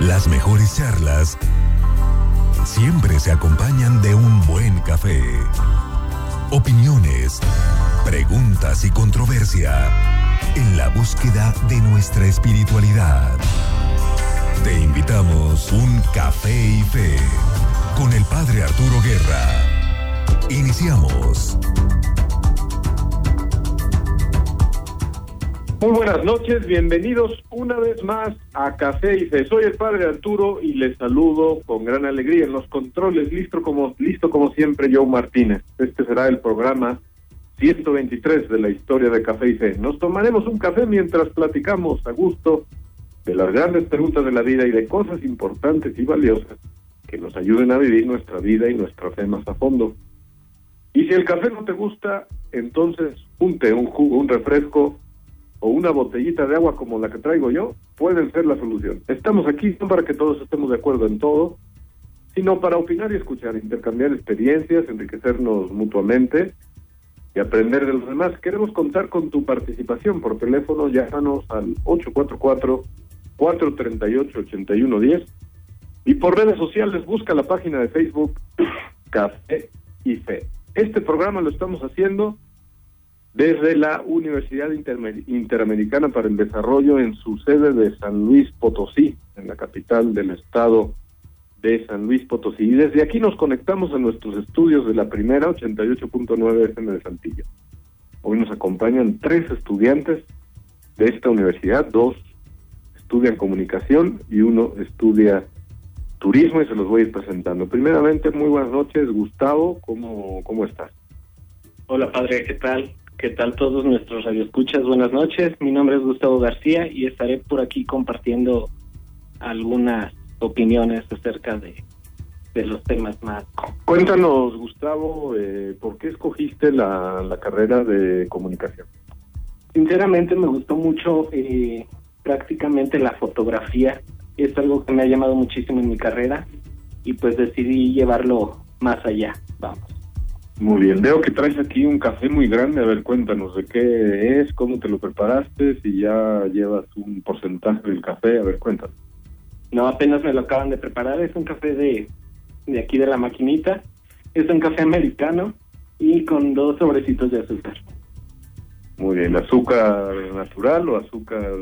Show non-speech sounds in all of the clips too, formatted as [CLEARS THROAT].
Las mejores charlas siempre se acompañan de un buen café. Opiniones, preguntas y controversia en la búsqueda de nuestra espiritualidad. Te invitamos un café y fe con el Padre Arturo Guerra. Iniciamos. Muy buenas noches, bienvenidos una vez más a Café y Fe. Soy el Padre Arturo y les saludo con gran alegría en los controles, listo como, listo como siempre, Joe Martínez. Este será el programa 123 de la historia de Café y Fe. Nos tomaremos un café mientras platicamos a gusto de las grandes preguntas de la vida y de cosas importantes y valiosas que nos ayuden a vivir nuestra vida y nuestra fe más a fondo. Y si el café no te gusta, entonces un un jugo, un refresco o una botellita de agua como la que traigo yo pueden ser la solución. Estamos aquí no para que todos estemos de acuerdo en todo, sino para opinar y escuchar, intercambiar experiencias, enriquecernos mutuamente y aprender de los demás. Queremos contar con tu participación por teléfono, llámanos al 844-438-8110 y por redes sociales busca la página de Facebook [CLEARS THROAT] Café y Fe. Este programa lo estamos haciendo desde la Universidad Interamericana para el Desarrollo en su sede de San Luis Potosí, en la capital del estado de San Luis Potosí. Y desde aquí nos conectamos a nuestros estudios de la primera 88.9 FM de Santillo. Hoy nos acompañan tres estudiantes de esta universidad, dos estudian comunicación y uno estudia turismo y se los voy a ir presentando. Primeramente, muy buenas noches, Gustavo, ¿cómo, cómo estás? Hola padre, ¿qué tal? ¿Qué tal todos nuestros radioescuchas? Buenas noches, mi nombre es Gustavo García y estaré por aquí compartiendo algunas opiniones acerca de, de los temas más. Cuéntanos, Gustavo, eh, ¿por qué escogiste la, la, carrera de comunicación? Sinceramente me gustó mucho eh, prácticamente la fotografía, es algo que me ha llamado muchísimo en mi carrera y pues decidí llevarlo más allá, vamos. Muy bien, veo que traes aquí un café muy grande. A ver, cuéntanos de qué es, cómo te lo preparaste, si ya llevas un porcentaje del café. A ver, cuéntanos. No, apenas me lo acaban de preparar. Es un café de, de aquí de la maquinita. Es un café americano y con dos sobrecitos de azúcar. Muy bien, ¿azúcar natural o azúcar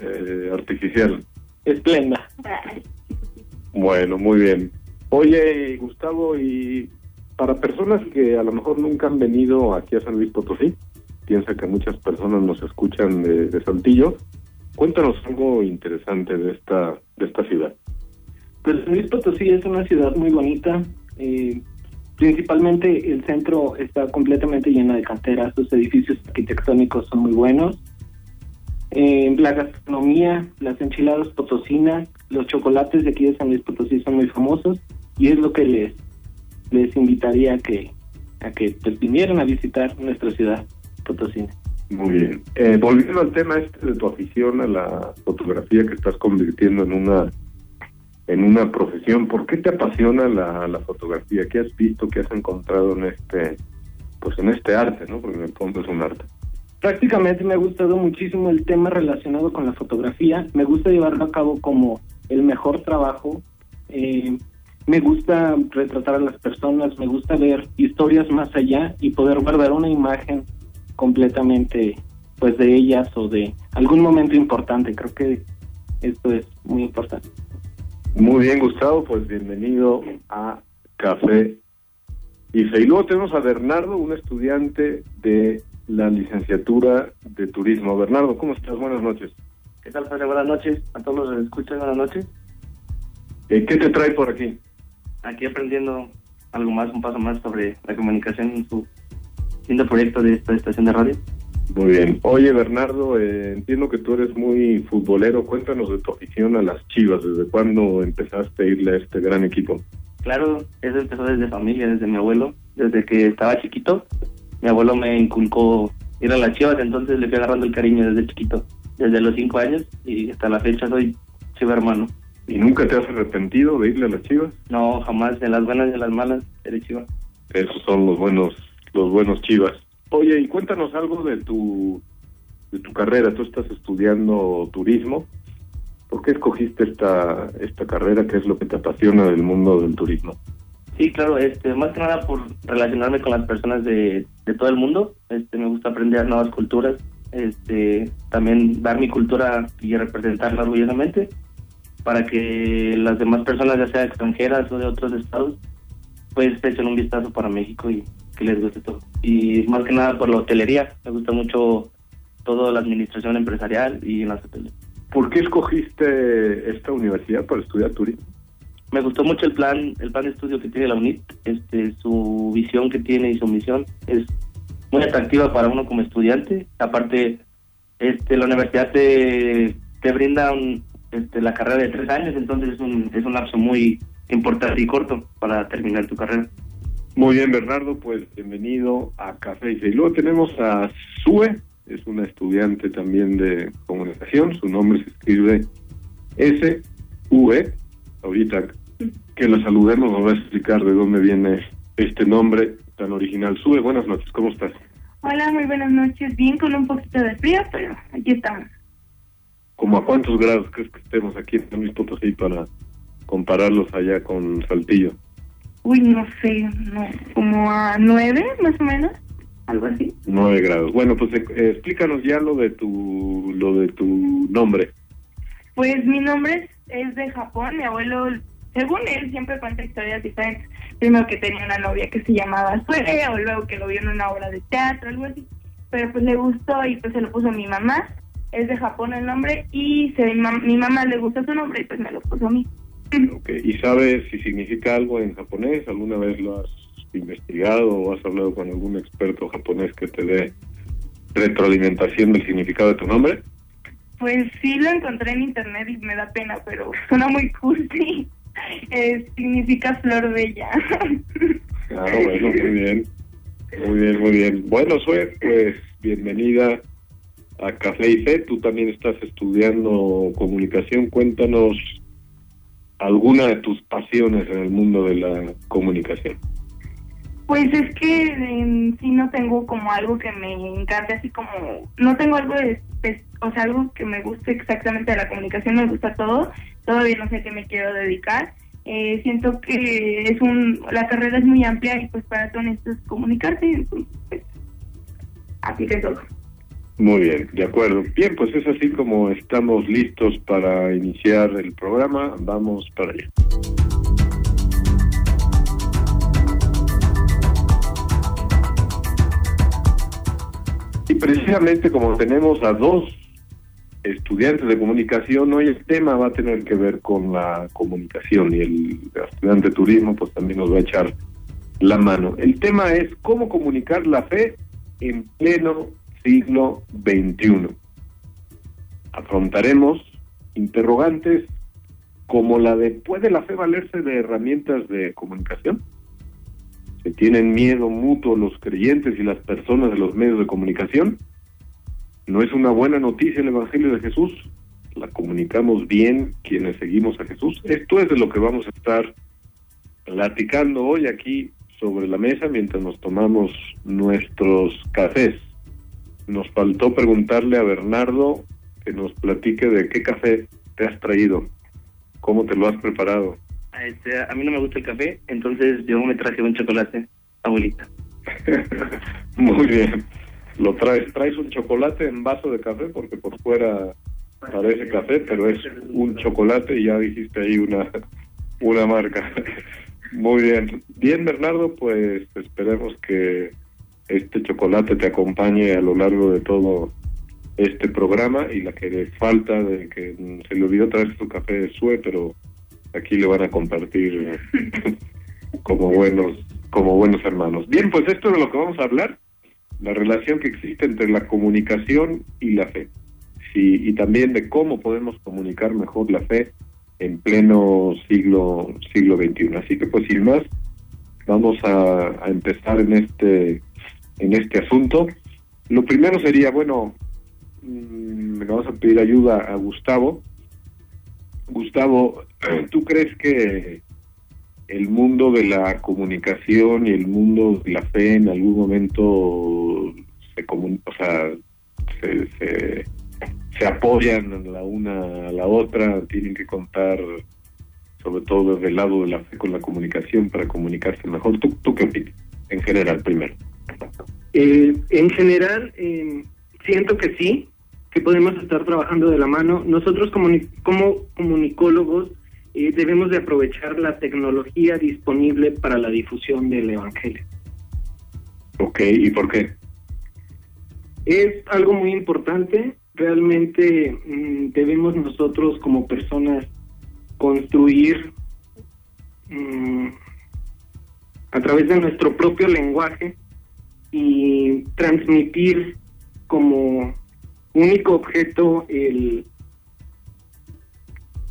eh, artificial? Esplenda. Bueno, muy bien. Oye, Gustavo, y para personas que a lo mejor nunca han venido aquí a San Luis Potosí, piensa que muchas personas nos escuchan de, de Saltillo, cuéntanos algo interesante de esta, de esta ciudad. Pues San Luis Potosí es una ciudad muy bonita, eh, principalmente el centro está completamente lleno de canteras, sus edificios arquitectónicos son muy buenos, eh, la gastronomía, las enchiladas potosinas, los chocolates de aquí de San Luis Potosí son muy famosos y es lo que les les invitaría a que a que pues, vinieran a visitar nuestra ciudad Potosí. Muy bien. Eh, volviendo al tema este de tu afición a la fotografía que estás convirtiendo en una en una profesión, ¿por qué te apasiona la, la fotografía? ¿Qué has visto, qué has encontrado en este pues en este arte, ¿no? Porque en el fondo es un arte. Prácticamente me ha gustado muchísimo el tema relacionado con la fotografía. Me gusta llevarlo a cabo como el mejor trabajo. Eh, me gusta retratar a las personas, me gusta ver historias más allá y poder guardar una imagen completamente pues de ellas o de algún momento importante. Creo que esto es muy importante. Muy bien, Gustavo, pues bienvenido a Café y Y luego tenemos a Bernardo, un estudiante de la licenciatura de turismo. Bernardo, ¿cómo estás? Buenas noches. ¿Qué tal, padre? Buenas noches. A todos los que escuchan, buenas noches. Eh, ¿Qué te trae por aquí? Aquí aprendiendo algo más, un paso más sobre la comunicación en su lindo proyecto de esta estación de radio. Muy bien. Oye, Bernardo, eh, entiendo que tú eres muy futbolero. Cuéntanos de tu afición a las chivas. ¿Desde cuándo empezaste a irle a este gran equipo? Claro, eso empezó desde familia, desde mi abuelo. Desde que estaba chiquito, mi abuelo me inculcó ir a las chivas, entonces le fui agarrando el cariño desde chiquito. Desde los cinco años y hasta la fecha soy chiva hermano. ¿Y nunca te has arrepentido de irle a las chivas? No, jamás, de las buenas y de las malas, eres chiva. Esos son los buenos, los buenos chivas. Oye, y cuéntanos algo de tu, de tu carrera. Tú estás estudiando turismo. ¿Por qué escogiste esta, esta carrera? ¿Qué es lo que te apasiona del mundo del turismo? Sí, claro, este, más que nada por relacionarme con las personas de, de todo el mundo. Este, me gusta aprender nuevas culturas, este, también dar mi cultura y representarla orgullosamente para que las demás personas, ya sea extranjeras o de otros estados, pues echen un vistazo para México y que les guste todo. Y más que nada por la hotelería, me gusta mucho toda la administración empresarial y en las hoteles. ¿Por qué escogiste esta universidad para estudiar turismo? Me gustó mucho el plan, el plan de estudio que tiene la UNIT, este, su visión que tiene y su misión es muy atractiva para uno como estudiante. Aparte, este, la universidad te, te brinda este, la carrera de tres años, entonces es un, es un lapso muy importante y corto para terminar tu carrera. Muy bien, Bernardo, pues bienvenido a Café y luego tenemos a Sue, es una estudiante también de comunicación, su nombre se escribe S-U-E. Ahorita que la saludemos nos va a explicar de dónde viene este nombre tan original. Sue, buenas noches, ¿cómo estás? Hola, muy buenas noches. Bien, con un poquito de frío, pero aquí estamos. ¿Cómo a cuántos grados crees que estemos aquí en San Luis Potosí para compararlos allá con Saltillo? Uy, no sé, no, como a nueve más o menos, algo así. Nueve grados. Bueno, pues eh, explícanos ya lo de tu lo de tu nombre. Pues mi nombre es de Japón, mi abuelo según él, siempre cuenta historias diferentes. Primero que tenía una novia que se llamaba Sue, o luego que lo vio en una obra de teatro, algo así. Pero pues le gustó y pues se lo puso mi mamá. Es de Japón el nombre y se, mi, mamá le gusta su nombre y pues me lo puso a mí. Okay. ¿Y sabes si significa algo en japonés? ¿Alguna vez lo has investigado o has hablado con algún experto japonés que te dé retroalimentación del significado de tu nombre? Pues sí lo encontré en internet y me da pena, pero [LAUGHS] suena muy cursi. Eh, significa flor bella. Claro, bueno, muy bien. Muy bien, muy bien. Bueno, Sue, pues bienvenida a Café y Fe. Tú también estás estudiando comunicación. Cuéntanos alguna de tus pasiones en el mundo de la comunicación. Pues es que sí no tengo como algo que me encante, así como no tengo algo de, o sea, algo que me guste exactamente de la comunicación, me gusta todo, todavía no sé qué me quiero dedicar. Eh, siento que es un, la carrera es muy amplia y pues para todo esto es comunicarse, pues, así que todo. Muy bien, de acuerdo. Bien, pues es así como estamos listos para iniciar el programa. Vamos para allá. Y precisamente como tenemos a dos estudiantes de comunicación, hoy el tema va a tener que ver con la comunicación y el estudiante de turismo pues también nos va a echar la mano. El tema es cómo comunicar la fe en pleno siglo XXI. Afrontaremos interrogantes como la de ¿puede la fe valerse de herramientas de comunicación? ¿Se tienen miedo mutuo los creyentes y las personas de los medios de comunicación? No es una buena noticia el Evangelio de Jesús. La comunicamos bien quienes seguimos a Jesús. Esto es de lo que vamos a estar platicando hoy aquí sobre la mesa mientras nos tomamos nuestros cafés. Nos faltó preguntarle a Bernardo que nos platique de qué café te has traído, cómo te lo has preparado. Este, a mí no me gusta el café, entonces yo me traje un chocolate, abuelita. [LAUGHS] Muy bien lo traes, traes un chocolate en vaso de café porque por fuera parece café, pero es un chocolate y ya dijiste ahí una, una marca. [LAUGHS] Muy bien. Bien, Bernardo, pues esperemos que este chocolate te acompañe a lo largo de todo este programa y la que le falta de que se le olvidó traer su café de sue, pero aquí le van a compartir [LAUGHS] como buenos como buenos hermanos. Bien, pues esto es de lo que vamos a hablar la relación que existe entre la comunicación y la fe, sí, y también de cómo podemos comunicar mejor la fe en pleno siglo siglo XXI. Así que pues sin más, vamos a, empezar en este en este asunto. Lo primero sería, bueno, mm, me vamos a pedir ayuda a Gustavo. Gustavo, [CLEARS THROAT] ¿tú crees que el mundo de la comunicación y el mundo de la fe en algún momento se o sea, se, se apoyan la una a la otra, tienen que contar sobre todo desde el lado de la fe con la comunicación para comunicarse mejor. ¿Tú, tú qué opinas? En general, primero. Eh, en general, eh, siento que sí, que podemos estar trabajando de la mano. Nosotros como, como comunicólogos eh, debemos de aprovechar la tecnología disponible para la difusión del Evangelio. Ok, ¿y por qué? Es algo muy importante. Realmente mm, debemos nosotros como personas construir mm, a través de nuestro propio lenguaje y transmitir como único objeto el,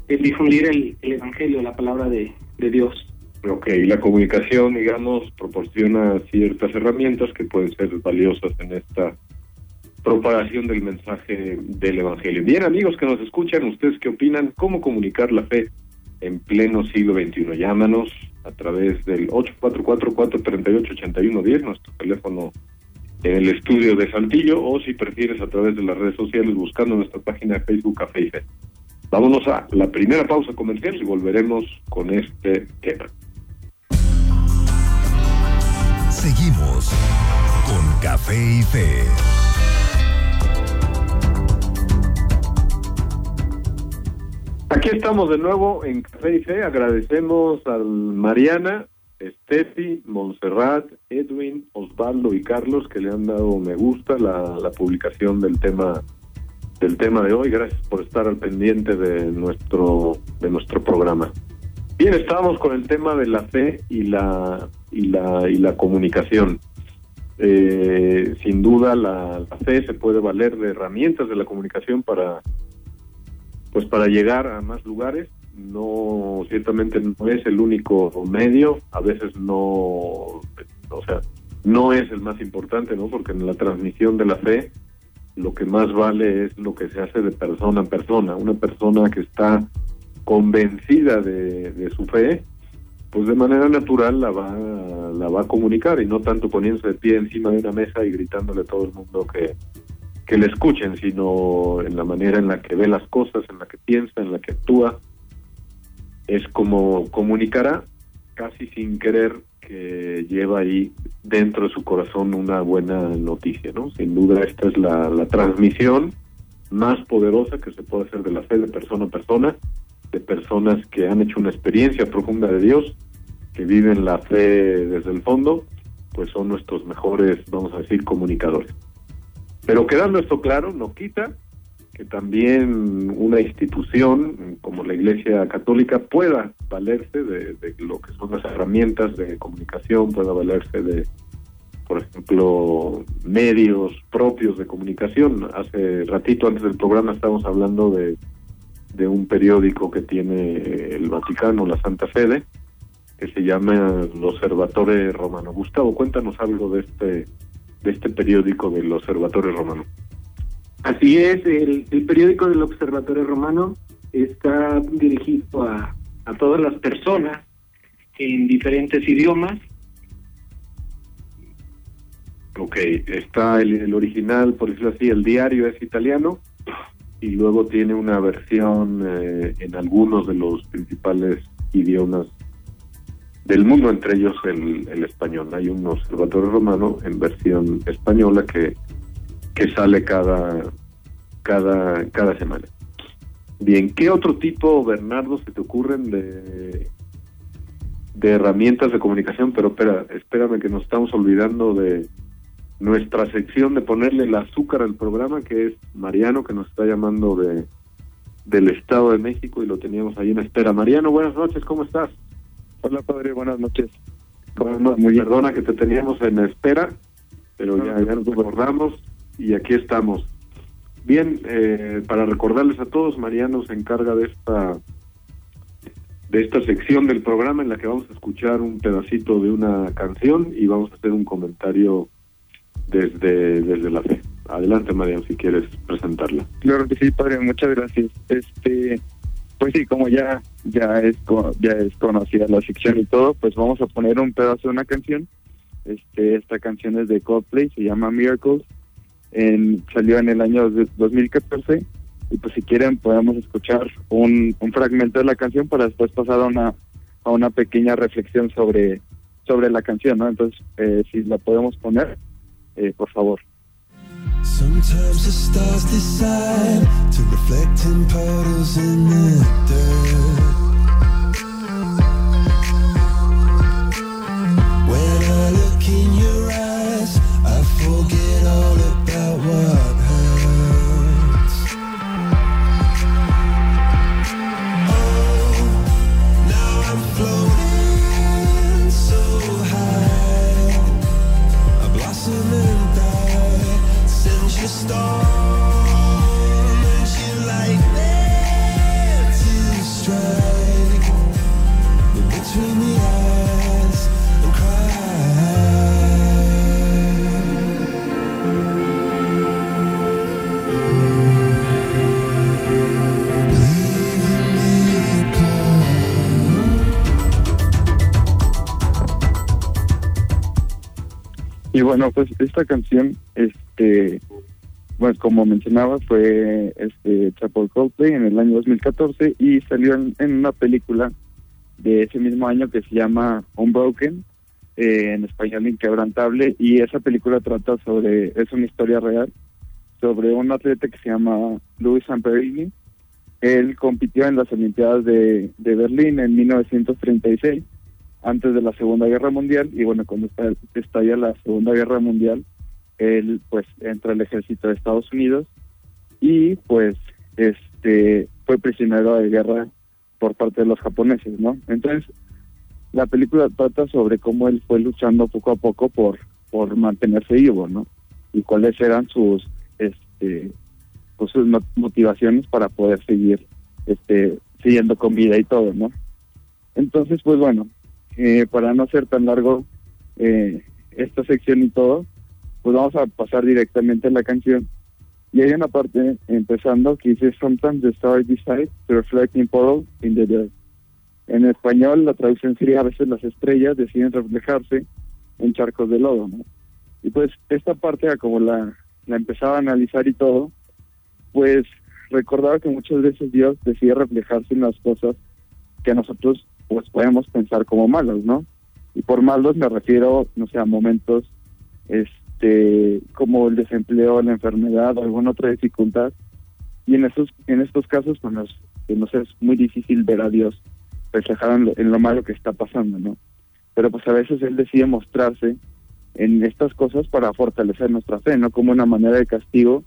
el difundir el, Evangelio, la palabra de, de Dios. Ok, la comunicación, digamos, proporciona ciertas herramientas que pueden ser valiosas en esta propagación del mensaje del Evangelio. Bien, amigos que nos escuchan, ¿ustedes qué opinan? ¿Cómo comunicar la fe en pleno siglo XXI? Llámanos a través del 844-438-8110, nuestro teléfono en el estudio de Saltillo, o si prefieres a través de las redes sociales buscando nuestra página de Facebook Café y Fe. Vámonos a la primera pausa comercial y volveremos con este tema. Seguimos con Café y Fe. Aquí estamos de nuevo en Café y Fe. Agradecemos a Mariana, Steffi, Montserrat, Edwin, Osvaldo y Carlos que le han dado me gusta la, publicación del tema del tema de hoy. Gracias por estar al pendiente de nuestro de nuestro programa. Bien, estamos con el tema de la fe y la y la y la comunicación. Eh, sin duda la fe se puede valer de herramientas de la comunicación para pues para llegar a más lugares no ciertamente no es el único medio a veces no o sea no es el más importante no porque en la transmisión de la fe lo que más vale es lo que se hace de persona a persona. Una persona que está convencida de, su fe pues de manera natural la va la va a comunicar y no tanto poniéndose de pie encima de una mesa y gritándole a todo el mundo que que le escuchen, sino en la manera en la que ve las cosas, en la que piensa, en la que actúa. Es como comunicará casi sin querer que lleva ahí dentro de su corazón una buena noticia, ¿no? Sin duda esta es la, la transmisión más poderosa que se puede hacer de la fe de persona a persona, de personas que han hecho una experiencia profunda de Dios, que viven la fe desde el fondo, pues son nuestros mejores, vamos a decir, comunicadores. Pero quedando esto claro, no quita que también una institución como la Iglesia Católica pueda valerse de, lo que son las herramientas de comunicación, pueda valerse de, por ejemplo, medios propios de comunicación. Hace ratito antes del programa estábamos hablando de, de un periódico que tiene el Vaticano, la Santa Sede, que se llama el Observatore Romano. Gustavo, cuéntanos algo de este de este periódico del Observatorio Romano. Así es, el, periódico del Observatorio Romano está dirigido a, a todas las personas en diferentes idiomas. Ok, está el, el, original, por decirlo así, el diario es italiano y luego tiene una versión eh, en algunos de los principales idiomas del mundo, entre ellos el, el español. Hay un observatorio romano en versión española que, que sale cada, cada, cada semana. Bien, ¿qué otro tipo, Bernardo, se te ocurren de, de herramientas de comunicación? Pero espera, espérame que nos estamos olvidando de nuestra sección de ponerle el azúcar al programa, que es Mariano, que nos está llamando de del Estado de México y lo teníamos ahí en espera. Mariano, buenas noches, ¿cómo estás? Hola, padre, buenas noches. muy Perdona que te teníamos en espera, pero ya, ya nos recordamos y aquí estamos. Bien, eh, para recordarles a todos, Mariano se encarga de esta de esta sección del programa en la que vamos a escuchar un pedacito de una canción y vamos a hacer un comentario desde desde la fe. Adelante, Mariano, si quieres presentarla. Claro que sí, padre, muchas gracias. Este, pues sí, como ya ya es ya es conocida la sección y todo, pues vamos a poner un pedazo de una canción. Este esta canción es de Coldplay, se llama Miracles. En, salió en el año 2014 y pues si quieren podemos escuchar un, un fragmento de la canción para después pasar a una a una pequeña reflexión sobre sobre la canción, ¿no? Entonces, eh, si la podemos poner, eh, por favor. Sometimes the stars decide to reflect in puddles in the dirt. Bueno, pues esta canción, este, bueno, como mencionaba, fue este hecha Coldplay en el año 2014 y salió en, una película de ese mismo año que se llama Unbroken, eh, en español Inquebrantable, y esa película trata sobre, es una historia real, sobre un atleta que se llama Luis Zamperini. Él compitió en las Olimpiadas de, de Berlín en 1936 antes de la Segunda Guerra Mundial y bueno, cuando estalla la Segunda Guerra Mundial, él pues entra al ejército de Estados Unidos y pues este fue prisionero de guerra por parte de los japoneses, ¿no? Entonces, la película trata sobre cómo él fue luchando poco a poco por por mantenerse vivo, ¿no? Y cuáles eran sus este pues, sus mo- motivaciones para poder seguir este siguiendo con vida y todo, ¿no? Entonces, pues bueno, eh, para no ser tan largo eh, esta sección y todo, pues vamos a pasar directamente a la canción. Y hay una parte empezando que dice Sometimes the stars decide to reflect in puddle in the dirt. En español la traducción sería a veces las estrellas deciden reflejarse en charcos de lodo, ¿no? Y pues esta parte a como la, la empezaba a analizar y todo, pues recordaba que muchas veces Dios decide reflejarse en las cosas que nosotros pues podemos pensar como malos, ¿no? Y por malos me refiero, no sé, a momentos este como el desempleo, la enfermedad alguna otra dificultad. Y en estos en estos casos pues nos, que nos es muy difícil ver a Dios reflejado en lo, en lo malo que está pasando, ¿no? Pero pues a veces él decide mostrarse en estas cosas para fortalecer nuestra fe, no como una manera de castigo,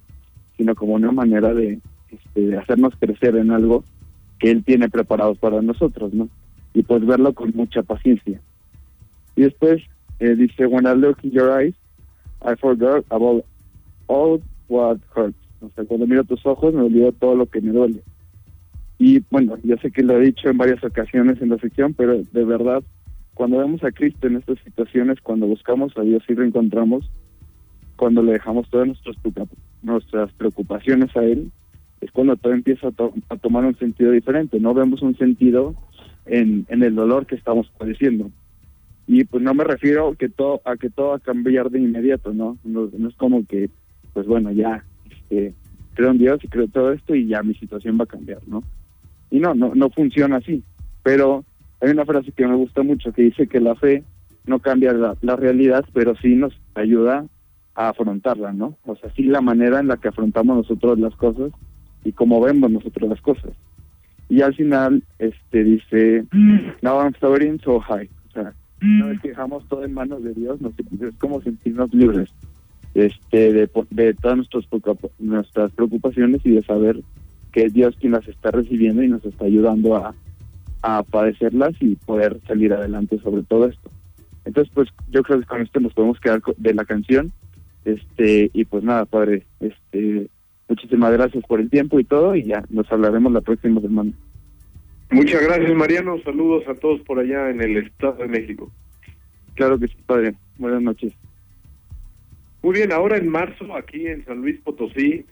sino como una manera de, este, de hacernos crecer en algo que él tiene preparado para nosotros, ¿no? Y pues verlo con mucha paciencia. Y después eh, dice, when I look in your eyes, I forgot about all what hurts. O sea, cuando miro tus ojos me olvido todo lo que me duele. Y bueno, ya sé que lo he dicho en varias ocasiones en la sección, pero de verdad, cuando vemos a Cristo en estas situaciones, cuando buscamos a Dios y reencontramos, cuando le dejamos todas nuestras, nuestras preocupaciones a Él, es cuando todo empieza a, to- a tomar un sentido diferente. No vemos un sentido en, en el dolor que estamos padeciendo. Y pues no me refiero que todo, a que todo va a cambiar de inmediato, ¿no? No, es como que, pues bueno, ya este, creo en Dios y creo todo esto y ya mi situación va a cambiar, ¿no? Y no, no, no funciona así. Pero hay una frase que me gusta mucho que dice que la fe no cambia la, la realidad, pero sí nos ayuda a afrontarla, ¿no? O sea, sí la manera en la que afrontamos nosotros las cosas y cómo vemos nosotros las cosas. Y al final, este dice, now I'm floating so high. O sea, una vez que dejamos todo en manos de Dios, nos, es como sentirnos libres este de, de todas nuestras, nuestras preocupaciones y de saber que es Dios quien las está recibiendo y nos está ayudando a, a padecerlas y poder salir adelante sobre todo esto. Entonces, pues yo creo que con esto nos podemos quedar de la canción. Este, y pues nada, padre, este, muchísimas gracias por el tiempo y todo, y ya nos hablaremos la próxima semana. Muchas gracias, Mariano. Saludos a todos por allá en el Estado de México. Claro que sí, padre. Buenas noches. Muy bien, ahora en marzo, aquí en San Luis Potosí,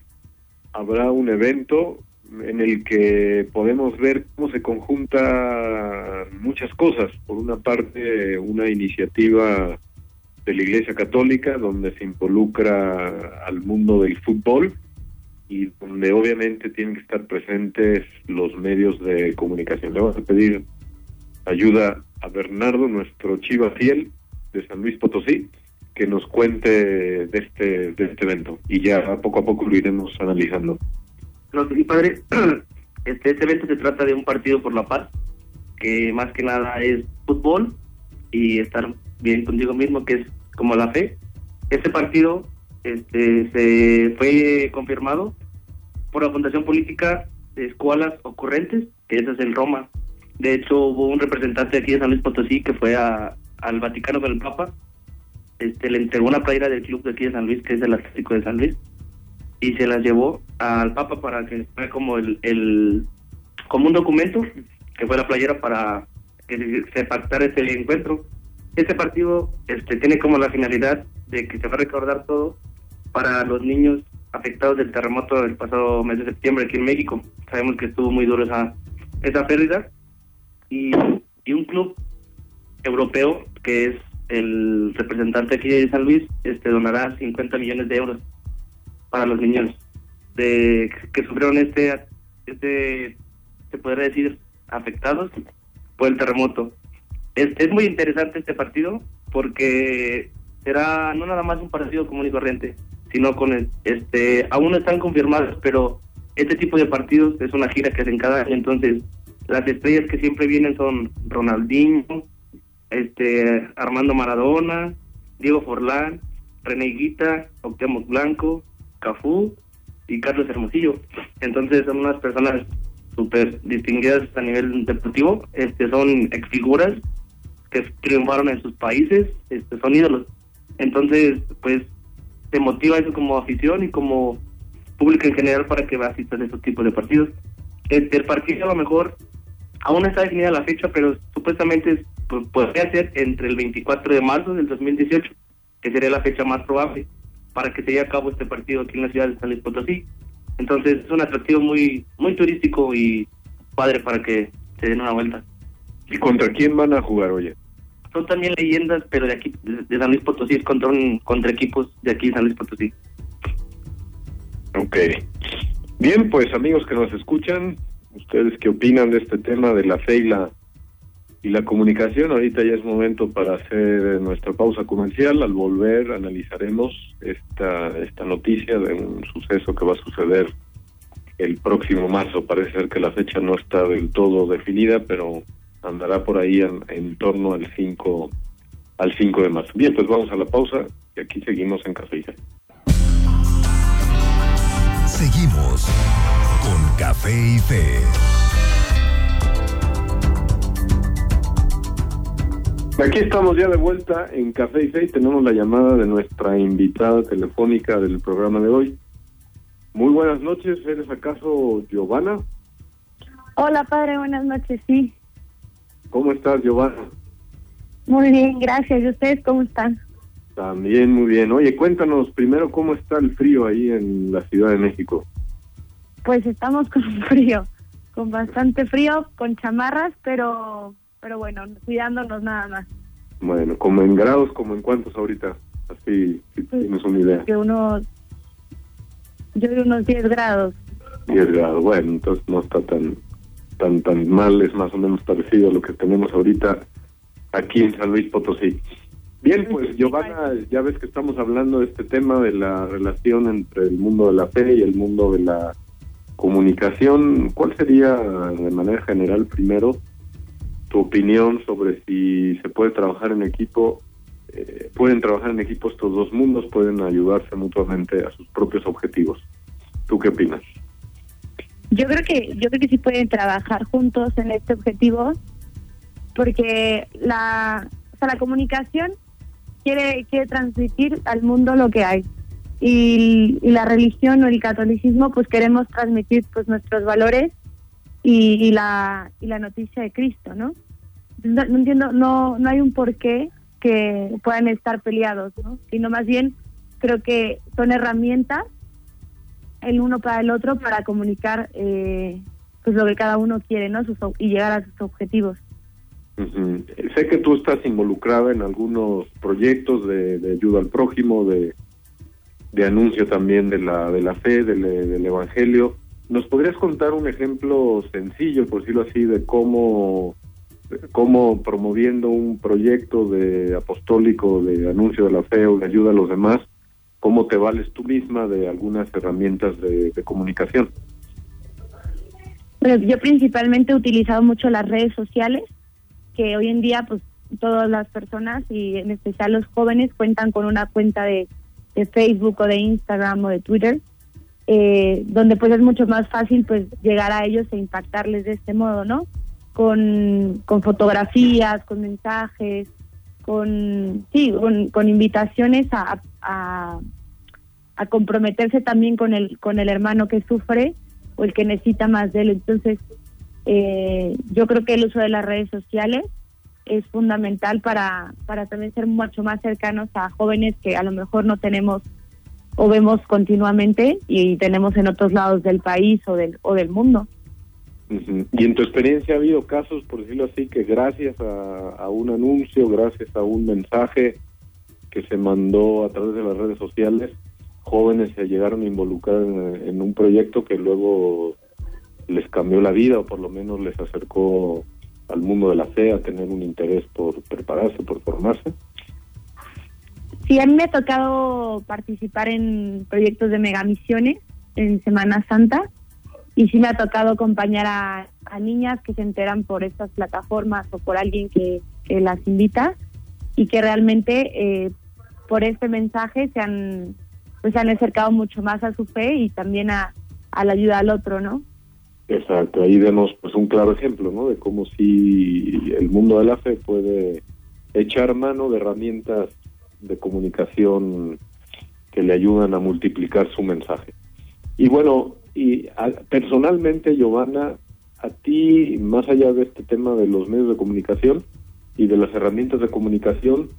habrá un evento en el que podemos ver cómo se conjuntan muchas cosas. Por una parte, una iniciativa de la Iglesia Católica, donde se involucra al mundo del fútbol y donde obviamente tienen que estar presentes los medios de comunicación. Le vamos a pedir ayuda a Bernardo, nuestro chiva fiel de San Luis Potosí, que nos cuente de este, de este evento y ya poco a poco lo iremos analizando. No, sí, padre, [CLEARS THROAT] este, este evento se trata de un partido por la paz, que más que nada es fútbol y estar bien contigo mismo, que es como la fe. Este partido este, se fue confirmado por la Fundación Política de Escuelas Ocurrentes, que esa es en Roma. De hecho, hubo un representante aquí de San Luis Potosí que fue a, al Vaticano con el Papa este, le entregó una playera del club de aquí de San Luis, que es el Atlético de San Luis, y se las llevó al Papa para que fuera como el, el como un documento, que fue la playera para que se, pactara ese encuentro. Este partido este, tiene como la finalidad de que se va a recordar todo para los niños afectados del terremoto del pasado mes de septiembre aquí en México. Sabemos que estuvo muy duro esa, esa pérdida. Y, y un club europeo que es el representante aquí de San Luis este donará 50 millones de euros para los niños de que sufrieron este este se podría decir afectados por el terremoto. Es, es muy interesante este partido porque será no nada más un partido común y corriente, sino con el, este aún no están confirmados, pero este tipo de partidos es una gira que hacen cada año, entonces las estrellas que siempre vienen son Ronaldinho, este Armando Maradona, Diego Forlán, René Guita, Octavio Blanco, Cafú y Carlos Hermosillo. Entonces son unas personas súper distinguidas a nivel deportivo, este son exfiguras que triunfaron en sus países, este son ídolos. Entonces, pues te motiva eso como afición y como público en general para que asistas a estos tipos de partidos. Este, el partido a lo mejor aún está definida la fecha, pero supuestamente pues, podría ser entre el 24 de marzo del 2018, que sería la fecha más probable para que se lleve a cabo este partido aquí en la ciudad de San Luis Potosí. Entonces es un atractivo muy muy turístico y padre para que se den una vuelta. ¿Y contra quién van a jugar, oye? Son también leyendas, pero de aquí, de San Luis Potosí, contra, contra equipos de aquí San Luis Potosí. Ok. Bien, pues amigos que nos escuchan, ustedes qué opinan de este tema de la fe y la y la comunicación. Ahorita ya es momento para hacer nuestra pausa comercial. Al volver analizaremos esta, esta noticia de un suceso que va a suceder el próximo marzo. Parece ser que la fecha no está del todo definida, pero andará por ahí en, torno al 5 al 5 de marzo. Bien, pues vamos a la pausa y aquí seguimos en Café y Fe. Seguimos con Café y Fe. Aquí estamos ya de vuelta en Café y Fe tenemos la llamada de nuestra invitada telefónica del programa de hoy. Muy buenas noches, ¿eres acaso Giovanna? Hola padre, buenas noches, sí. ¿Cómo estás Giovanna? Muy bien, gracias. ¿Y ustedes cómo están? También muy bien. Oye, cuéntanos primero cómo está el frío ahí en la Ciudad de México. Pues estamos [LAUGHS] con frío, con bastante frío, con chamarras, pero pero bueno, cuidándonos nada más. Bueno, como en grados, como en cuántos ahorita, así si pues, tienes una idea. Que unos, yo de unos 10 grados. 10 grados, bueno, entonces no está tan tan tan mal, es más o menos parecido a lo que tenemos ahorita aquí en San Luis Potosí. Bien, pues Giovanna, ya ves que estamos hablando de este tema de la relación entre el mundo de la fe y el mundo de la comunicación. ¿Cuál sería de manera general primero tu opinión sobre si se puede trabajar en equipo. Eh, pueden trabajar en equipo estos dos mundos, pueden ayudarse mutuamente a sus propios objetivos. ¿Tú qué opinas? Yo creo que yo creo que sí pueden trabajar juntos en este objetivo, porque la o sea, la comunicación quiere quiere transmitir al mundo lo que hay y, y, la religión o el catolicismo pues queremos transmitir pues nuestros valores y, la, y la noticia de Cristo, ¿no? No, entiendo, no, no hay un porqué que puedan estar peleados, ¿no? Sino más bien creo que son herramientas el uno para el otro para comunicar eh, pues lo que cada uno quiere, ¿no? y llegar a sus objetivos. Sé que tú estás involucrada en algunos proyectos de, ayuda al prójimo, de, de, anuncio también de la, de la fe, del, del Evangelio. ¿Nos podrías contar un ejemplo sencillo, por decirlo así, de cómo, cómo promoviendo un proyecto de apostólico de anuncio de la fe o de ayuda a los demás, cómo te vales tú misma de algunas herramientas de, comunicación? Pues yo principalmente he utilizado mucho las redes sociales, que hoy en día pues todas las personas y en especial los jóvenes cuentan con una cuenta de, Facebook o de Instagram o de Twitter eh, donde pues es mucho más fácil pues llegar a ellos e impactarles de este modo, ¿no? Con, con fotografías, con mensajes, con, sí, con, invitaciones a, a, a, comprometerse también con el, con el hermano que sufre o el que necesita más de él. Entonces, eh, yo creo que el uso de las redes sociales es fundamental para, para también ser mucho más cercanos a jóvenes que a lo mejor no tenemos o vemos continuamente y tenemos en otros lados del país o del, o del mundo. Y en tu experiencia ha habido casos, por decirlo así, que gracias a, un anuncio, gracias a un mensaje que se mandó a través de las redes sociales, jóvenes se llegaron a involucrar en, un proyecto que luego les cambió la vida o por lo menos les acercó al mundo de la fe a tener un interés por prepararse, por formarse. Sí, a mí me ha tocado participar en proyectos de megamisiones en Semana Santa y sí me ha tocado acompañar a, niñas que se enteran por estas plataformas o por alguien que, las invita y que realmente eh, por este mensaje se han pues se han acercado mucho más a su fe y también a, a la ayuda al otro, ¿no? Exacto, ahí vemos pues un claro ejemplo, ¿no? De cómo si el mundo de la fe puede echar mano de herramientas de comunicación que le ayudan a multiplicar su mensaje. Y bueno, y personalmente, Giovanna, a ti, más allá de este tema de los medios de comunicación y de las herramientas de comunicación,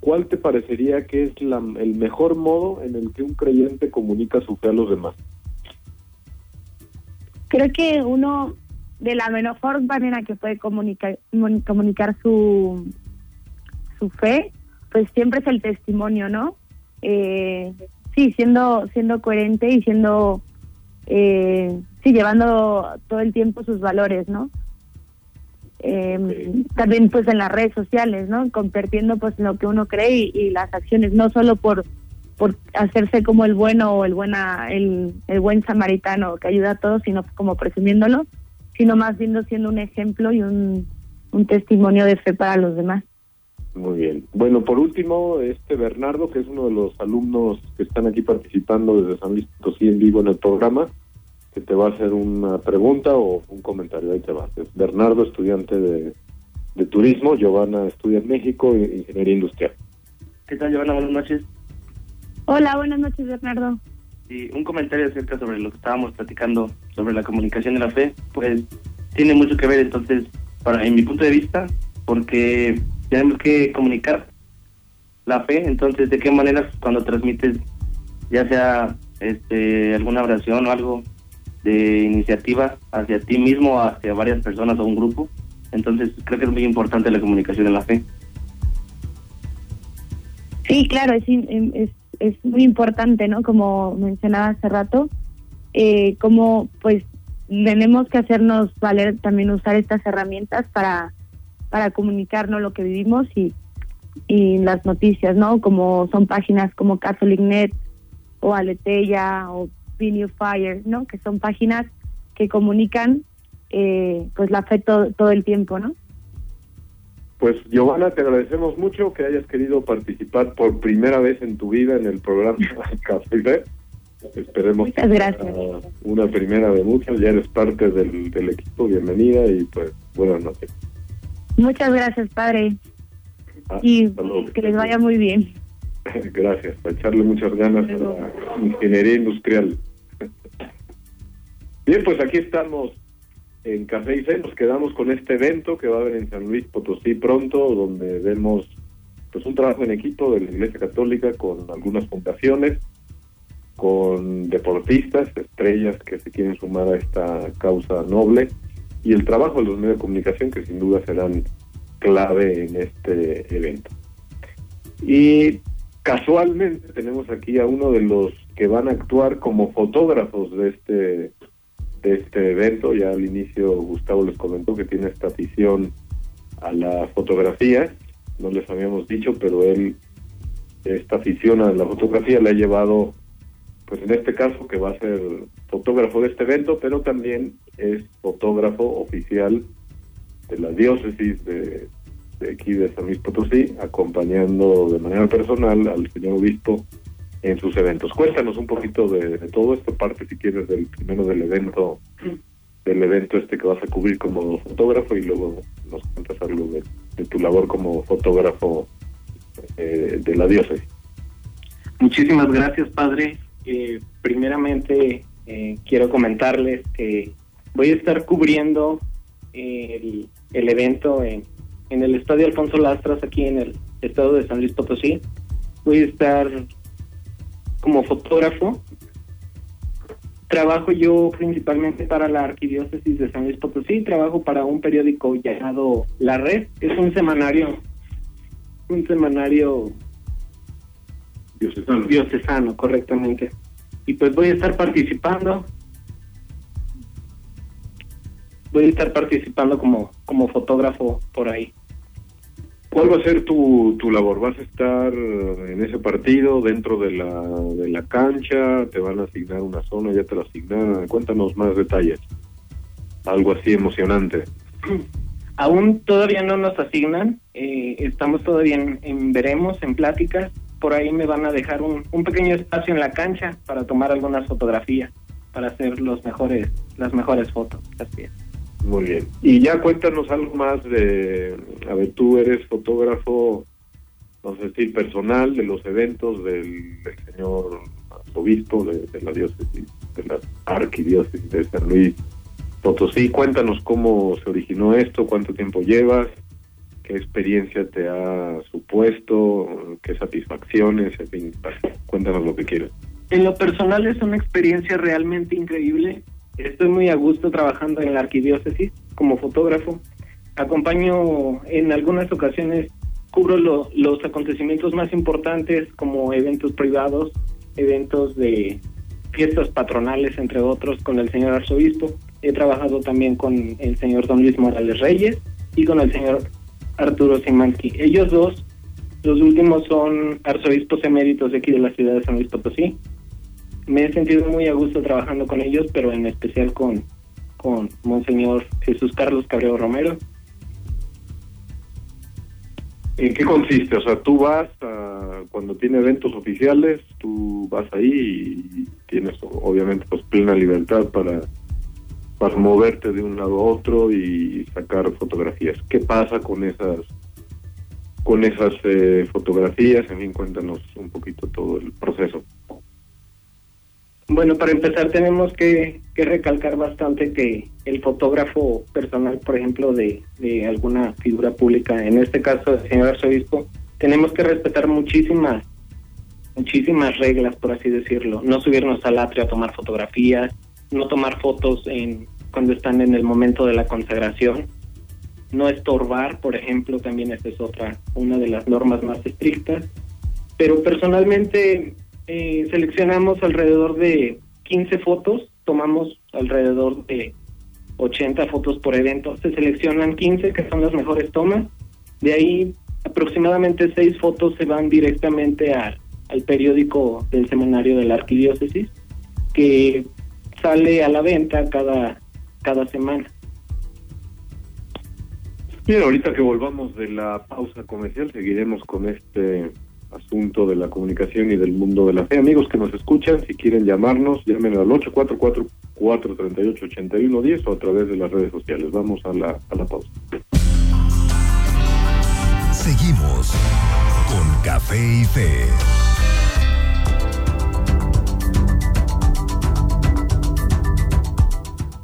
¿cuál te parecería que es la, el mejor modo en el que un creyente comunica su fe a los demás? Creo que uno de la mejor manera que puede comunicar, comunicar su, su fe pues siempre es el testimonio, ¿no? Eh, sí, siendo, siendo coherente y siendo, eh, sí, llevando todo el tiempo sus valores, ¿no? Eh, también pues en las redes sociales, ¿no? Compartiendo pues lo que uno cree y, las acciones, no solo por por hacerse como el bueno o el buena el, el buen samaritano que ayuda a todos, sino como presumiéndolo, sino más bien siendo un ejemplo y un, un testimonio de fe para los demás. Muy bien. Bueno, por último, este Bernardo, que es uno de los alumnos que están aquí participando desde San Luis Potosí en vivo en el programa, que te va a hacer una pregunta o un comentario. Ahí te va. Es Bernardo, estudiante de, turismo. Giovanna estudia en México, ingeniería industrial. ¿Qué tal, Giovanna? Buenas noches. Hola, buenas noches, Bernardo. Sí, un comentario acerca sobre lo que estábamos platicando sobre la comunicación de la fe, pues tiene mucho que ver entonces, para en mi punto de vista, porque tenemos que comunicar la fe, entonces de qué manera cuando transmites ya sea este alguna oración o algo de iniciativa hacia ti mismo, hacia varias personas o un grupo, entonces creo que es muy importante la comunicación en la fe. Sí, claro, es, es, es muy importante, ¿no? Como mencionaba hace rato, eh, como pues tenemos que hacernos valer también usar estas herramientas para para comunicarnos lo que vivimos y, y las noticias, ¿no? Como son páginas como CatholicNet o Aleteya o New Fire, ¿no? Que son páginas que comunican eh, pues la fe todo, el tiempo, ¿no? Pues Giovanna, te agradecemos mucho que hayas querido participar por primera vez en tu vida en el programa [LAUGHS] Café. Esperemos Muchas gracias. una primera de muchas, ya eres parte del, del equipo, bienvenida y pues buenas noches. Muchas gracias, padre. Ah, y que les vaya muy bien. [LAUGHS] Gracias, para echarle muchas ganas a la ingeniería industrial. [LAUGHS] Bien, pues aquí estamos en Café y Fe, nos quedamos con este evento que va a haber en San Luis Potosí pronto, donde vemos pues un trabajo en equipo de la Iglesia Católica con algunas fundaciones, con deportistas, estrellas que se quieren sumar a esta causa noble y el trabajo de los medios de comunicación que sin duda serán clave en este evento. Y casualmente tenemos aquí a uno de los que van a actuar como fotógrafos de este de este evento. Ya al inicio Gustavo les comentó que tiene esta afición a la fotografía, no les habíamos dicho, pero él esta afición a la fotografía le ha llevado, pues en este caso que va a ser fotógrafo de este evento, pero también es fotógrafo oficial de la diócesis de, aquí de San Luis Potosí, acompañando de manera personal al señor obispo en sus eventos. Cuéntanos un poquito de, todo esto, parte si quieres del primero del evento, del evento este que vas a cubrir como fotógrafo y luego nos cuentas algo de, tu labor como fotógrafo eh, de la diócesis. Muchísimas gracias, padre. Eh, primeramente, eh, quiero comentarles que voy a estar cubriendo el, el evento en, en el Estadio Alfonso Lastras, aquí en el estado de San Luis Potosí. Voy a estar como fotógrafo. Trabajo yo principalmente para la Arquidiócesis de San Luis Potosí, trabajo para un periódico llamado La Red, es un semanario, un semanario diocesano, diocesano correctamente. Y pues voy a estar participando, voy a estar participando como, como fotógrafo por ahí. ¿Cuál va a ser tu, tu labor? ¿Vas a estar en ese partido dentro de la, de la cancha? ¿Te van a asignar una zona? ¿Ya te la asignaron? Cuéntanos más detalles. Algo así emocionante. [CLEARS THROAT] Aún todavía no nos asignan. Eh, estamos todavía en, veremos, en pláticas. Por ahí me van a dejar un, un pequeño espacio en la cancha para tomar algunas fotografías, para hacer los mejores, las mejores fotos. Así es. Muy bien. Y ya cuéntanos algo más de, a ver, tú eres fotógrafo, no sé si personal de los eventos del, señor obispo de, la diócesis, de la arquidiócesis de San Luis Potosí. Cuéntanos cómo se originó esto, cuánto tiempo llevas, qué experiencia te ha supuesto, qué satisfacciones, en fin, cuéntanos lo que quieras. En lo personal es una experiencia realmente increíble Estoy muy a gusto trabajando en la arquidiócesis como fotógrafo. Acompaño en algunas ocasiones, cubro los acontecimientos más importantes como eventos privados, eventos de fiestas patronales, entre otros, con el señor arzobispo. He trabajado también con el señor don Luis Morales Reyes y con el señor Arturo Simansky. Ellos dos, los últimos son arzobispos eméritos de aquí de la ciudad de San Luis Potosí me he sentido muy a gusto trabajando con ellos, pero en especial con, con Monseñor Jesús Carlos Cabrero Romero. ¿En qué consiste? O sea, tú vas cuando tiene eventos oficiales, tú vas ahí y tienes obviamente pues plena libertad para, para moverte de un lado a otro y sacar fotografías. ¿Qué pasa con esas con esas eh, fotografías? En fin, cuéntanos un poquito todo el proceso. Bueno, para empezar tenemos que, recalcar bastante que el fotógrafo personal, por ejemplo, de, alguna figura pública, en este caso el señor arzobispo, tenemos que respetar muchísimas, muchísimas reglas, por así decirlo. No subirnos al atrio a tomar fotografías, no tomar fotos en, cuando están en el momento de la consagración, no estorbar, por ejemplo, también esa es otra, una de las normas más estrictas. Pero personalmente eh, seleccionamos alrededor de 15 fotos, tomamos alrededor de 80 fotos por evento, se seleccionan 15 que son las mejores tomas, de ahí aproximadamente 6 fotos se van directamente al periódico del semanario de la arquidiócesis, que sale a la venta cada, cada semana. Bien, ahorita que volvamos de la pausa comercial, seguiremos con este asunto de la comunicación y del mundo de la fe. Amigos que nos escuchan, si quieren llamarnos, llamen al 844-438-8110 o a través de las redes sociales. Vamos a la, a la pausa. Seguimos con Café y Fe.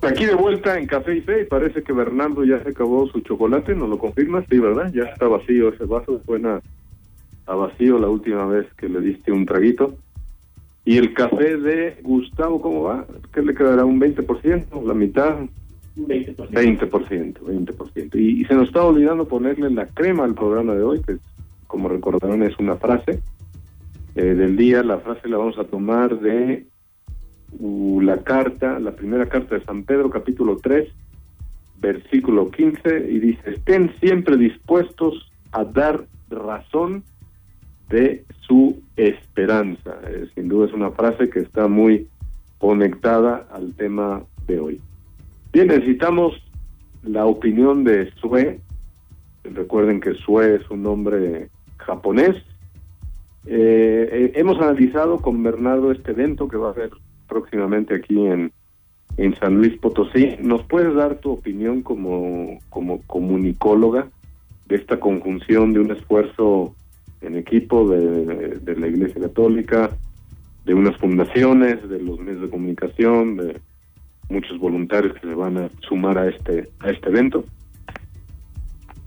Aquí de vuelta en Café y Fe, parece que Bernardo ya se acabó su chocolate, ¿nos lo confirmas? Sí, ¿verdad? Ya está vacío ese vaso, buena a vacío la última vez que le diste un traguito. Y el café de Gustavo, ¿cómo va? ¿Qué le quedará? ¿Un 20%? ¿La mitad? 20%. 20%, 20%. Y, y se nos está olvidando ponerle la crema al programa de hoy, que como recordarán es una frase eh, del día. La frase la vamos a tomar de la carta, la primera carta de San Pedro, capítulo 3, versículo 15, y dice, estén siempre dispuestos a dar razón de su esperanza. Eh, sin duda es una frase que está muy conectada al tema de hoy. Bien, necesitamos la opinión de Sue. Recuerden que Sue es un nombre japonés. Eh, eh, hemos analizado con Bernardo este evento que va a ser próximamente aquí en, en San Luis Potosí. ¿Nos puedes dar tu opinión como, como comunicóloga de esta conjunción de un esfuerzo en equipo de, de la Iglesia Católica, de unas fundaciones, de los medios de comunicación, de muchos voluntarios que se van a sumar a este a este evento?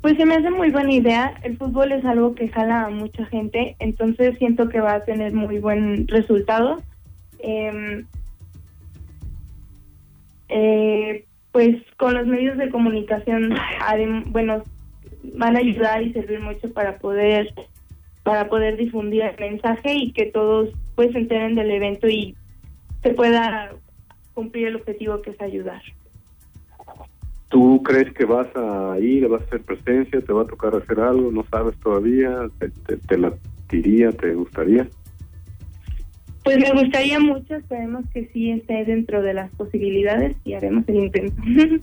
Pues se me hace muy buena idea. El fútbol es algo que jala a mucha gente, entonces siento que va a tener muy buen resultado. Eh, eh, pues con los medios de comunicación, bueno, van a ayudar y servir mucho para poder para poder difundir el mensaje y que todos pues se enteren del evento y se pueda cumplir el objetivo que es ayudar. ¿Tú crees que vas a ir, vas a hacer presencia, te va a tocar hacer algo? ¿No sabes todavía? ¿Te, te, te la diría, te gustaría? Pues me gustaría mucho, esperemos que sí esté dentro de las posibilidades y haremos el intento. [LAUGHS]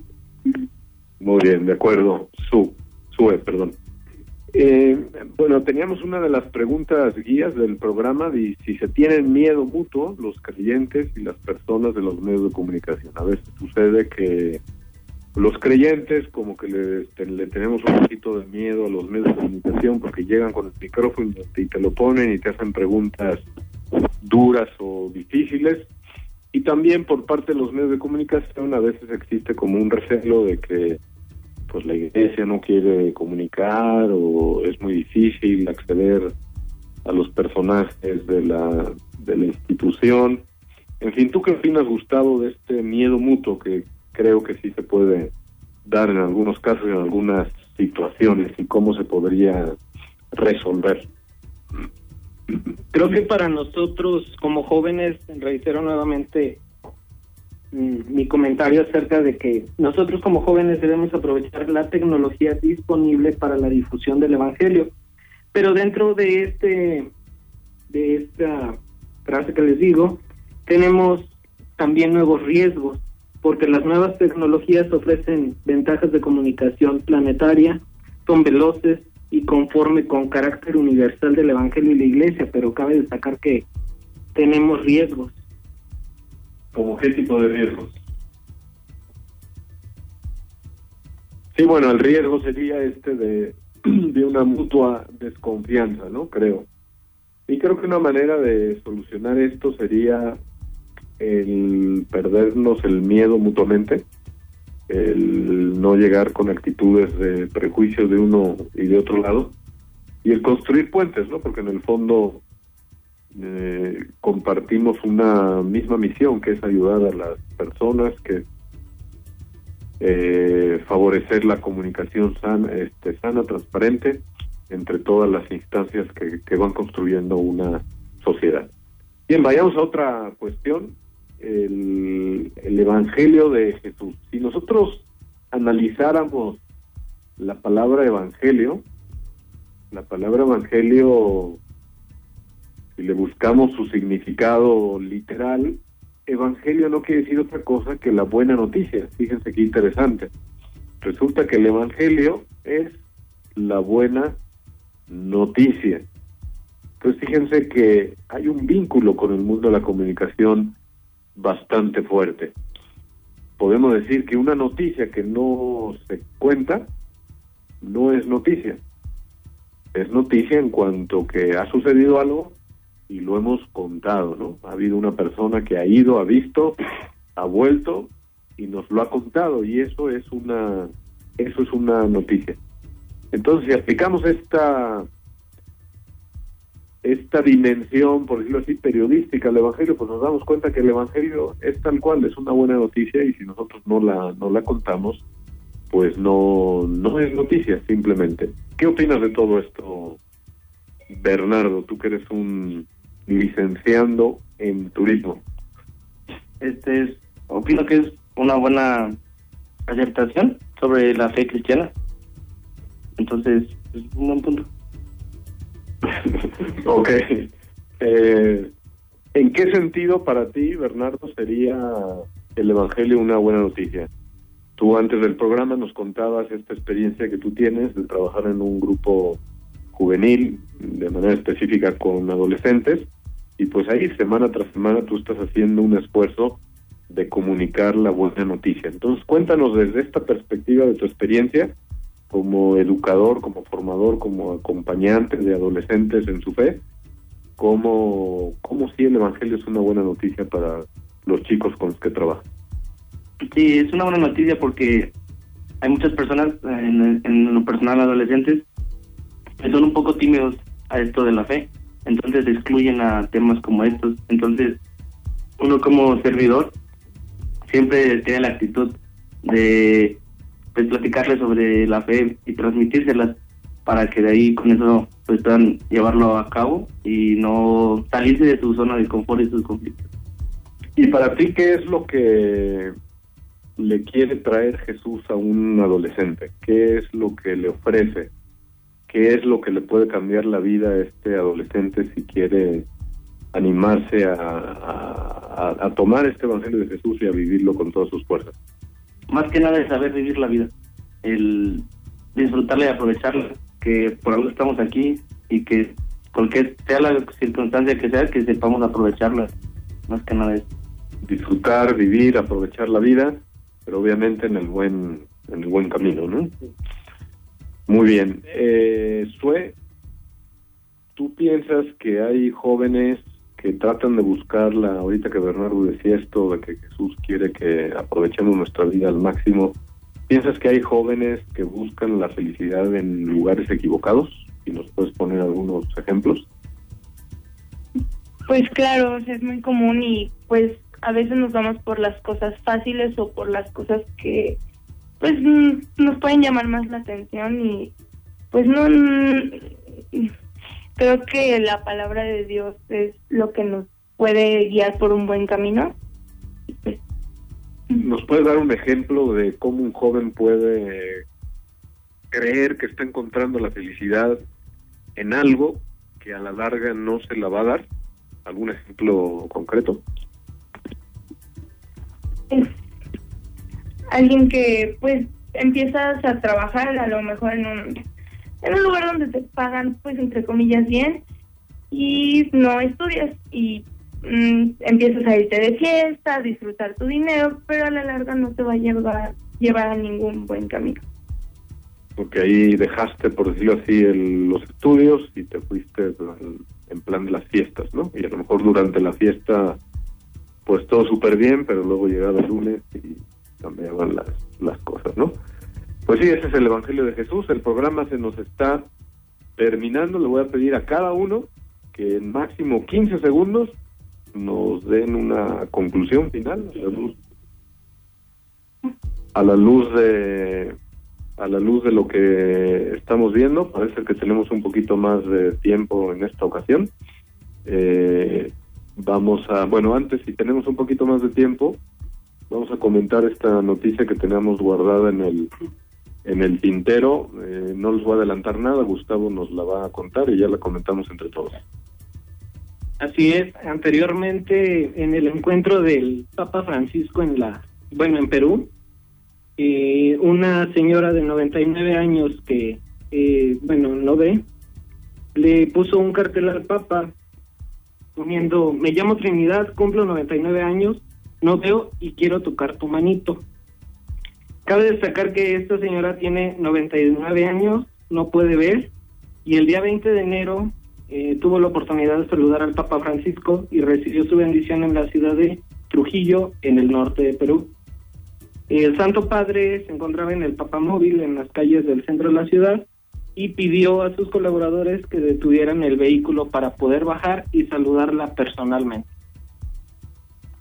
Muy bien, de acuerdo. Su, Sue, perdón. Eh, bueno, teníamos una de las preguntas guías del programa de si se tienen miedo mutuo los creyentes y las personas de los medios de comunicación. A veces sucede que los creyentes como que le, le tenemos un poquito de miedo a los medios de comunicación porque llegan con el micrófono y te lo ponen y te hacen preguntas duras o difíciles. Y también por parte de los medios de comunicación a veces existe como un recelo de que pues la iglesia no quiere comunicar o es muy difícil acceder a los personajes de la, de la institución. En fin, ¿tú qué opinas, Gustavo, de este miedo mutuo que creo que sí se puede dar en algunos casos, en algunas situaciones, y cómo se podría resolver? Creo que para nosotros como jóvenes, reitero nuevamente, Mm, mi comentario acerca de que nosotros como jóvenes debemos aprovechar la tecnología disponible para la difusión del evangelio. Pero dentro de este de esta frase que les digo, tenemos también nuevos riesgos, porque las nuevas tecnologías ofrecen ventajas de comunicación planetaria, son veloces y conforme con carácter universal del evangelio y la iglesia, pero cabe destacar que tenemos riesgos ¿Como qué tipo de riesgos? Sí, bueno, el riesgo sería este de, [CLEARS THROAT] de una mutua desconfianza, ¿no? Creo. Y creo que una manera de solucionar esto sería el perdernos el miedo mutuamente, el no llegar con actitudes de prejuicios de uno y de otro lado, y el construir puentes, ¿no? Porque en el fondo eh, compartimos una misma misión que es ayudar a las personas que eh, favorecer la comunicación sana, este, sana, transparente entre todas las instancias que, que van construyendo una sociedad. Bien, vayamos a otra cuestión, el, el Evangelio de Jesús. Si nosotros analizáramos la palabra Evangelio, la palabra Evangelio si le buscamos su significado literal, evangelio no quiere decir otra cosa que la buena noticia. Fíjense qué interesante. Resulta que el evangelio es la buena noticia. Entonces fíjense que hay un vínculo con el mundo de la comunicación bastante fuerte. Podemos decir que una noticia que no se cuenta no es noticia. Es noticia en cuanto que ha sucedido algo y lo hemos contado, ¿no? Ha habido una persona que ha ido, ha visto, ha vuelto y nos lo ha contado y eso es una eso es una noticia. Entonces, si aplicamos esta esta dimensión, por decirlo así, periodística del Evangelio, pues nos damos cuenta que el Evangelio es tal cual, es una buena noticia y si nosotros no la, no la contamos, pues no, no es noticia simplemente. ¿Qué opinas de todo esto, Bernardo? Tú que eres un licenciando en turismo. Este es, opino que es una buena aceptación sobre la fe cristiana. Entonces, es un buen punto. Ok. Eh, ¿En qué sentido para ti, Bernardo, sería el Evangelio una buena noticia? Tú antes del programa nos contabas esta experiencia que tú tienes de trabajar en un grupo juvenil, de manera específica con adolescentes, y pues ahí semana tras semana tú estás haciendo un esfuerzo de comunicar la buena noticia. Entonces cuéntanos desde esta perspectiva de tu experiencia como educador, como formador, como acompañante de adolescentes en su fe, cómo, cómo si el Evangelio es una buena noticia para los chicos con los que trabajas. Sí, es una buena noticia porque hay muchas personas, en, en lo personal adolescentes, que son un poco tímidos a esto de la fe entonces excluyen a temas como estos. Entonces, uno como servidor siempre tiene la actitud de pues, platicarles sobre la fe y transmitírselas para que de ahí con eso pues, puedan llevarlo a cabo y no salirse de su zona de confort y sus conflictos. ¿Y para ti qué es lo que le quiere traer Jesús a un adolescente? ¿Qué es lo que le ofrece? qué es lo que le puede cambiar la vida a este adolescente si quiere animarse a, a, tomar este Evangelio de Jesús y a vivirlo con todas sus fuerzas. Más que nada es saber vivir la vida, el disfrutarla y aprovecharla, que por algo estamos aquí y que cualquier sea la circunstancia que sea, que sepamos aprovecharla, más que nada es. Disfrutar, vivir, aprovechar la vida, pero obviamente en el buen, en el buen camino, ¿no? Muy bien. Eh, Sue, ¿tú piensas que hay jóvenes que tratan de buscarla, ahorita que Bernardo decía esto, de que Jesús quiere que aprovechemos nuestra vida al máximo, ¿piensas que hay jóvenes que buscan la felicidad en lugares equivocados? ¿Y nos puedes poner algunos ejemplos? Pues claro, es muy común y pues a veces nos vamos por las cosas fáciles o por las cosas que pues mm, nos pueden llamar más la atención y pues no mm, creo que la palabra de Dios es lo que nos puede guiar por un buen camino. Pues, ¿Nos puede dar un ejemplo de cómo un joven puede creer que está encontrando la felicidad en algo que a la larga no se la va a dar? ¿Algún ejemplo concreto? alguien que pues empiezas a trabajar a lo mejor en un, en un lugar donde te pagan pues entre comillas bien y no estudias y mm, empiezas a irte de fiesta, a disfrutar tu dinero, pero a la larga no te va a llevar, llevar a ningún buen camino. Porque ahí dejaste, por decirlo así, los estudios y te fuiste en plan de las fiestas, ¿no? Y a lo mejor durante la fiesta, pues todo súper bien, pero luego llegaba el lunes y cambiaban las, las cosas, ¿no? Pues sí, ese es el Evangelio de Jesús. El programa se nos está terminando. Le voy a pedir a cada uno que en máximo 15 segundos nos den una conclusión final a la luz, de a la luz de lo que estamos viendo. Parece que tenemos un poquito más de tiempo en esta ocasión. Eh, vamos a, bueno, antes si tenemos un poquito más de tiempo, vamos a comentar esta noticia que teníamos guardada en el en el tintero. Eh, no les voy a adelantar nada, Gustavo nos la va a contar y ya la comentamos entre todos. Así es, anteriormente en el encuentro del Papa Francisco en la, bueno, en Perú, eh, una señora de 99 años que, eh, bueno, no ve, le puso un cartel al Papa poniendo, me llamo Trinidad, cumplo 99 años, no veo y quiero tocar tu manito. Cabe destacar que esta señora tiene 99 años, no puede ver, y el día 20 de enero eh, tuvo la oportunidad de saludar al Papa Francisco y recibió su bendición en la ciudad de Trujillo, en el norte de Perú. El Santo Padre se encontraba en el Papa Móvil en las calles del centro de la ciudad y pidió a sus colaboradores que detuvieran el vehículo para poder bajar y saludarla personalmente.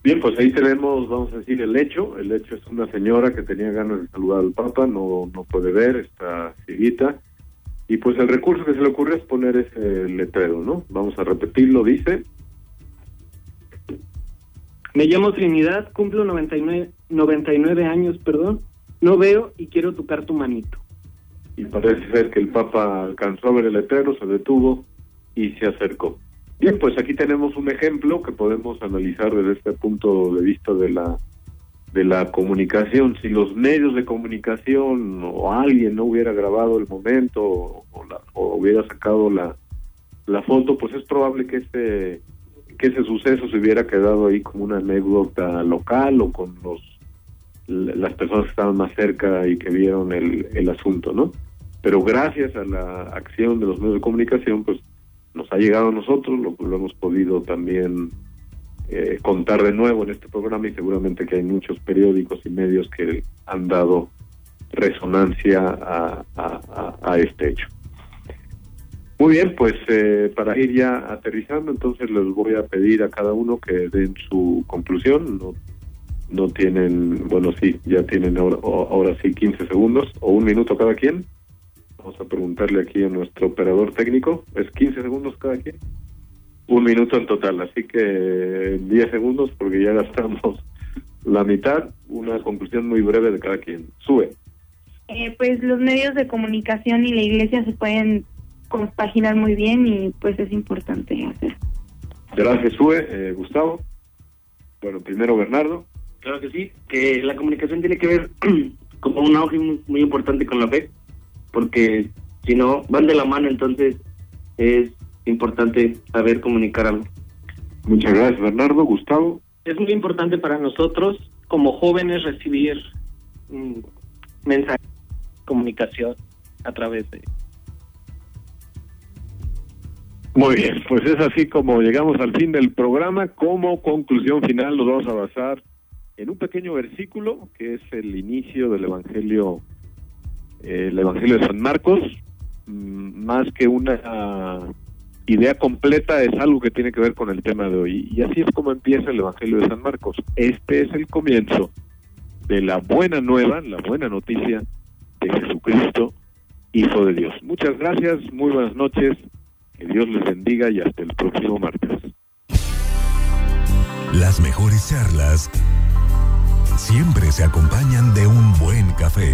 Bien, pues ahí tenemos, vamos a decir, el hecho. El hecho es una señora que tenía ganas de saludar al Papa, no, no puede ver, está cieguita. Y pues el recurso que se le ocurre es poner ese letrero, ¿no? Vamos a repetirlo, dice. Me llamo Trinidad, cumplo 99, 99 años, perdón. No veo y quiero tocar tu manito. Y parece ser que el Papa alcanzó a ver el letrero, se detuvo y se acercó. Bien, pues aquí tenemos un ejemplo que podemos analizar desde este punto de vista de la de la comunicación. Si los medios de comunicación o alguien no hubiera grabado el momento o, o hubiera sacado la, la foto, pues es probable que este que ese suceso se hubiera quedado ahí como una anécdota local o con los las personas que estaban más cerca y que vieron el, el asunto, ¿no? Pero gracias a la acción de los medios de comunicación, pues nos ha llegado a nosotros, lo, lo hemos podido también eh, contar de nuevo en este programa y seguramente que hay muchos periódicos y medios que han dado resonancia a, este hecho. Muy bien, pues eh, para ir ya aterrizando, entonces les voy a pedir a cada uno que den su conclusión. No, no tienen, bueno, sí, ya tienen ahora, ahora sí 15 segundos o un minuto cada quien. Vamos a preguntarle aquí a nuestro operador técnico. ¿Es 15 segundos cada quien? Un minuto en total, así que 10 segundos porque ya gastamos [LAUGHS] la mitad. Una conclusión muy breve de cada quien. Sube. Eh, pues los medios de comunicación y la iglesia se pueden compaginar muy bien y pues es importante hacer. Gracias, Sue. Eh, Gustavo. Bueno, primero Bernardo. Claro que sí, que la comunicación tiene que ver [CLEARS THROAT] como un auge muy, muy importante con la fe, porque si no, van de la mano, entonces es importante saber comunicar algo. Muchas gracias, Bernardo. Gustavo. Es muy importante para nosotros como jóvenes recibir mm, mensajes, comunicación a través de Muy bien, pues es así como llegamos al fin del programa. Como conclusión final nos vamos a basar en un pequeño versículo que es el inicio del Evangelio, el Evangelio de San Marcos. Mm, más que una idea completa es algo que tiene que ver con el tema de hoy. Y así es como empieza el Evangelio de San Marcos. Este es el comienzo de la buena nueva, la buena noticia de Jesucristo, Hijo de Dios. Muchas gracias, muy buenas noches. Que Dios les bendiga y hasta el próximo martes. Las mejores charlas siempre se acompañan de un buen café.